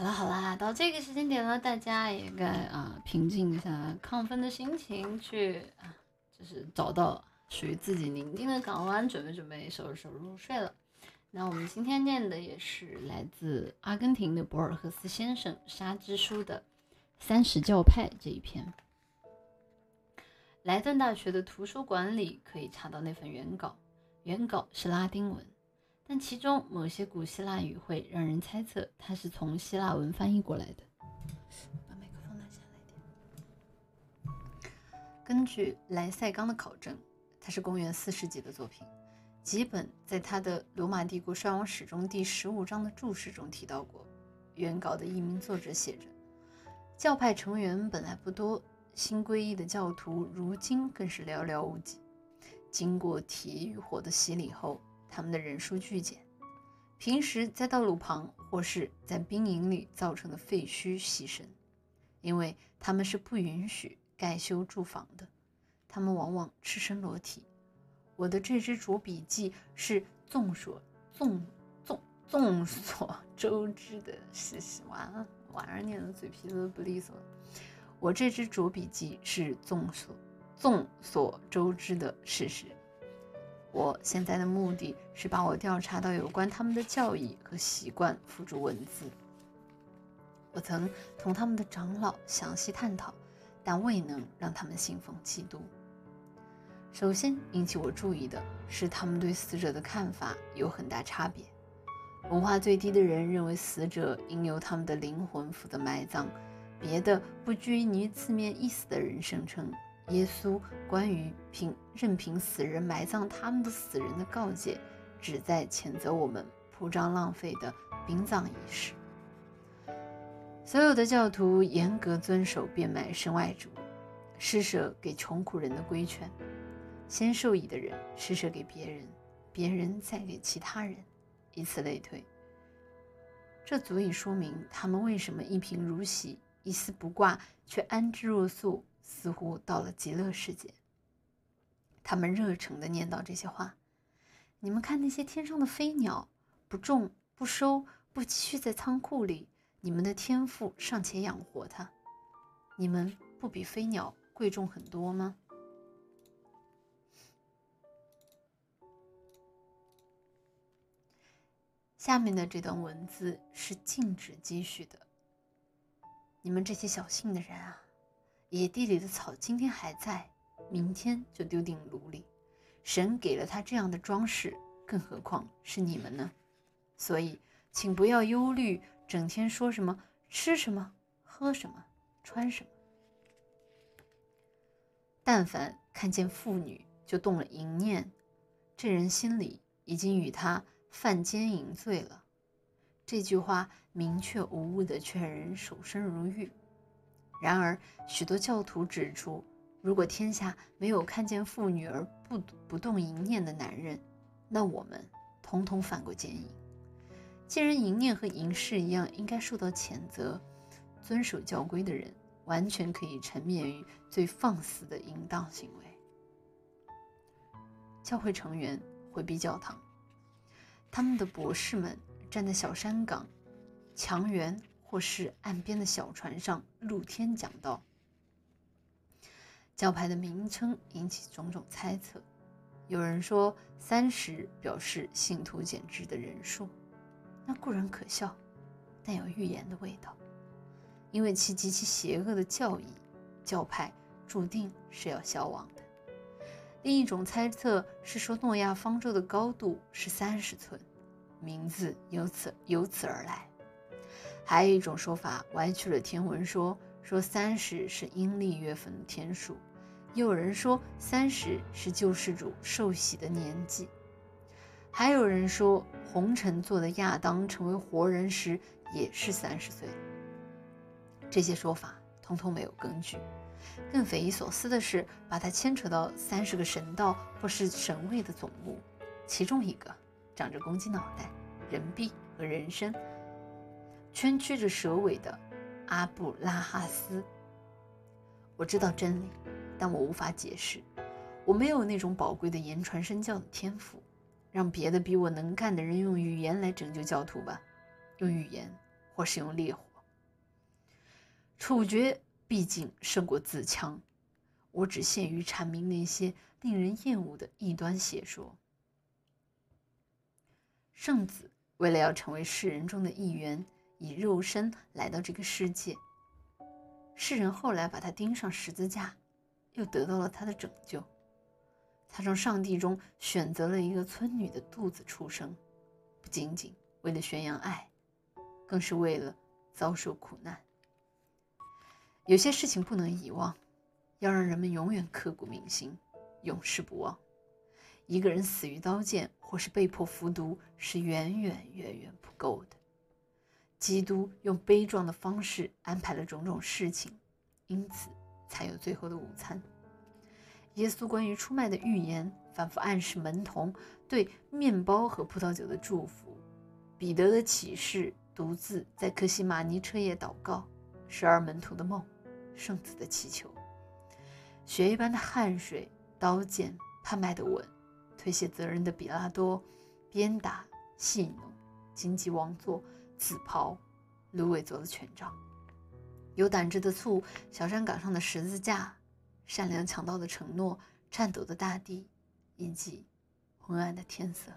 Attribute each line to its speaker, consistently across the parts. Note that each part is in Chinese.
Speaker 1: 好啦好啦，到这个时间点了，大家也该啊平静一下亢奋的心情，去啊就是找到属于自己宁静的港湾，准备准备收拾收拾入睡了。那我们今天念的也是来自阿根廷的博尔赫斯先生《沙之书》的《三十教派》这一篇。莱顿大学的图书馆里可以查到那份原稿，原稿是拉丁文。但其中某些古希腊语汇让人猜测它是从希腊文翻译过来的。把麦克风拿下来点。根据莱塞冈的考证，它是公元四世纪的作品。吉本在他的《罗马帝国衰亡史》中第十五章的注释中提到过，原稿的一名作者写着：“教派成员本来不多，新皈依的教徒如今更是寥寥无几。经过铁与火的洗礼后。”他们的人数剧减，平时在道路旁或是在兵营里造成的废墟牺牲，因为他们是不允许盖修住房的。他们往往赤身裸体。我的这支着笔记是众所众众众所 周知的事实。完了，晚上念的嘴皮子都不利索了。我这支着笔记是众所众所周知的事实。我现在的目的是把我调查到有关他们的教义和习惯付诸文字。我曾同他们的长老详细探讨，但未能让他们信奉基督。首先引起我注意的是，他们对死者的看法有很大差别。文化最低的人认为死者应由他们的灵魂负责埋葬，别的不拘泥字面意思的人声称。耶稣关于凭任凭死人埋葬他们的死人的告诫，旨在谴责我们铺张浪费的殡葬仪式。所有的教徒严格遵守变卖身外之物，施舍给穷苦人的规劝，先受益的人施舍给别人，别人再给其他人，以此类推。这足以说明他们为什么一贫如洗，一丝不挂，却安之若素。似乎到了极乐世界。他们热诚地念叨这些话：“你们看那些天上的飞鸟，不种不收，不积蓄在仓库里，你们的天赋尚且养活它，你们不比飞鸟贵重很多吗？”下面的这段文字是禁止积蓄的。你们这些小性的人啊！野地里的草今天还在，明天就丢进炉里。神给了他这样的装饰，更何况是你们呢？所以，请不要忧虑，整天说什么吃什么、喝什么、穿什么。但凡看见妇女就动了淫念，这人心里已经与他犯奸淫罪了。这句话明确无误地劝人守身如玉。然而，许多教徒指出，如果天下没有看见妇女而不不动淫念的男人，那我们通通犯过奸淫。既然淫念和淫事一样应该受到谴责，遵守教规的人完全可以沉湎于最放肆的淫荡行为。教会成员回避教堂，他们的博士们站在小山岗、墙垣。或是岸边的小船上露天讲道。教派的名称引起种种猜测，有人说三十表示信徒减至的人数，那固然可笑，但有预言的味道，因为其极其邪恶的教义，教派注定是要消亡的。另一种猜测是说诺亚方舟的高度是三十寸，名字由此由此而来。还有一种说法歪曲了天文说，说三十是阴历月份的天数；又有人说三十是救世主受洗的年纪；还有人说红尘做的亚当成为活人时也是三十岁。这些说法通通没有根据。更匪夷所思的是，把它牵扯到三十个神道或是神位的总目，其中一个长着公鸡脑袋、人臂和人身。圈曲着蛇尾的阿布拉哈斯。我知道真理，但我无法解释。我没有那种宝贵的言传身教的天赋。让别的比我能干的人用语言来拯救教徒吧，用语言，或是用烈火。处决毕竟胜过自强。我只限于阐明那些令人厌恶的异端邪说。圣子为了要成为世人中的一员，以肉身来到这个世界。世人后来把他钉上十字架，又得到了他的拯救。他从上帝中选择了一个村女的肚子出生，不仅仅为了宣扬爱，更是为了遭受苦难。有些事情不能遗忘。要让人们永远刻骨铭心，永世不忘。一个人死于刀剑，或是被迫服毒，是远远远远不够的。基督用悲壮的方式安排了种种事情，因此才有最后的午餐。耶稣关于出卖的预言，反复暗示门童对面包和葡萄酒的祝福。彼得的启示，独自在克西马尼彻夜祷告。十二门徒的梦，圣子的祈求。血一般的汗水，刀剑，判卖的吻，推卸责任的比拉多，鞭打，戏弄，荆棘王座，紫袍，芦苇做的权杖，有胆汁的醋，小山岗上的十字架，善良强盗的承诺，颤抖的大地，以及昏暗的天色。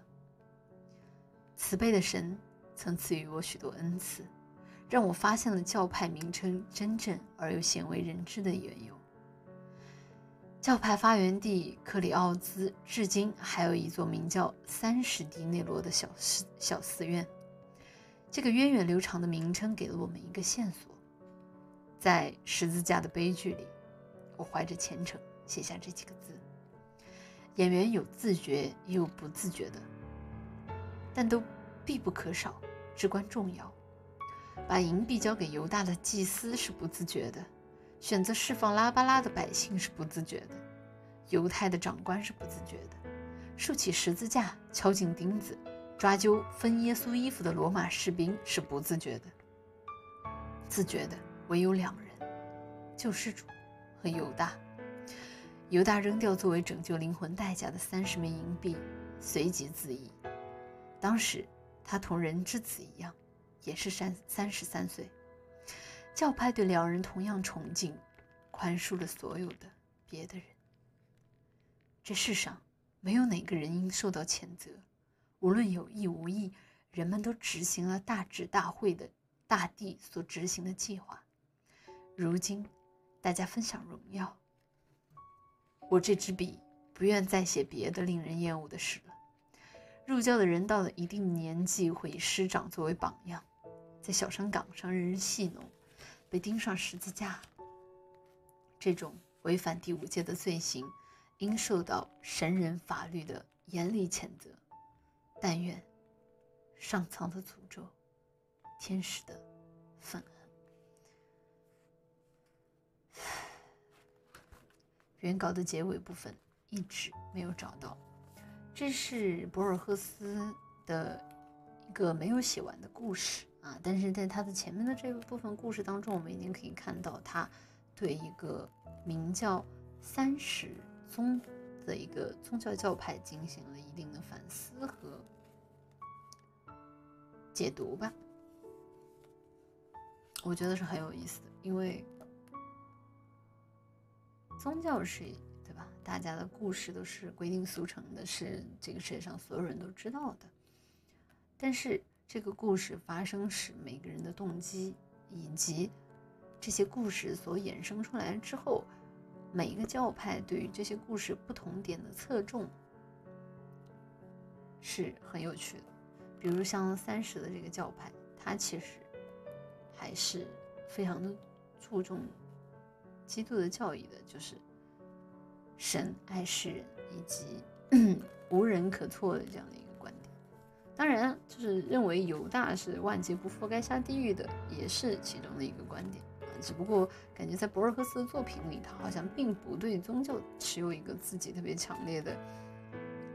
Speaker 1: 慈悲的神曾赐予我许多恩赐，让我发现了教派名称真正而又鲜为人知的缘由。教派发源地克里奥兹，至今还有一座名叫三十迪内罗的小寺小寺院。这个源远流长的名称给了我们一个线索：在十字架的悲剧里，我怀着虔诚写下这几个字。演员有自觉也有不自觉的，但都必不可少，至关重要。把银币交给犹大的祭司是不自觉的。选择释放拉巴拉的百姓是不自觉的，犹太的长官是不自觉的，竖起十字架、敲进钉子、抓阄分耶稣衣服的罗马士兵是不自觉的。自觉的唯有两人：救世主和犹大。犹大扔掉作为拯救灵魂代价的三十枚银币，随即自缢。当时他同人之子一样，也是三三十三岁。教派对两人同样崇敬，宽恕了所有的别的人。这世上没有哪个人应受到谴责，无论有意无意，人们都执行了大智大慧的大地所执行的计划。如今，大家分享荣耀。我这支笔不愿再写别的令人厌恶的事了。入教的人到了一定年纪，会以师长作为榜样，在小山岗上任人戏弄。被钉上十字架，这种违反第五戒的罪行，应受到神人法律的严厉谴责。但愿上苍的诅咒，天使的愤恨。原稿的结尾部分一直没有找到，这是博尔赫斯的一个没有写完的故事。啊！但是在他的前面的这个部分故事当中，我们已经可以看到他对一个名叫三十宗的一个宗教教派进行了一定的反思和解读吧。我觉得是很有意思的，因为宗教是对吧？大家的故事都是规定俗成的，是这个世界上所有人都知道的，但是。这个故事发生时，每个人的动机，以及这些故事所衍生出来之后，每一个教派对于这些故事不同点的侧重，是很有趣的。比如像三十的这个教派，它其实还是非常的注重基督的教义的，就是神爱世人以及 无人可错的这样的一个观点。当然，就是认为犹大是万劫不复、该下地狱的，也是其中的一个观点。只不过感觉在博尔赫斯的作品里，他好像并不对宗教持有一个自己特别强烈的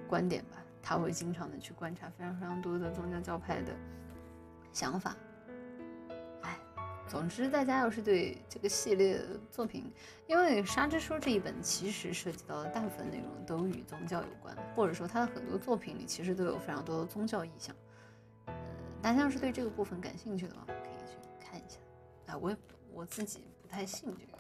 Speaker 1: 观点吧。他会经常的去观察非常非常多的宗教教派的想法。哎总之，大家要是对这个系列作品，因为《沙之书》这一本其实涉及到的大部分内容都与宗教有关，或者说他的很多作品里其实都有非常多的宗教意象。大家要是对这个部分感兴趣的话，可以去看一下。啊，我也我自己
Speaker 2: 不太信这个。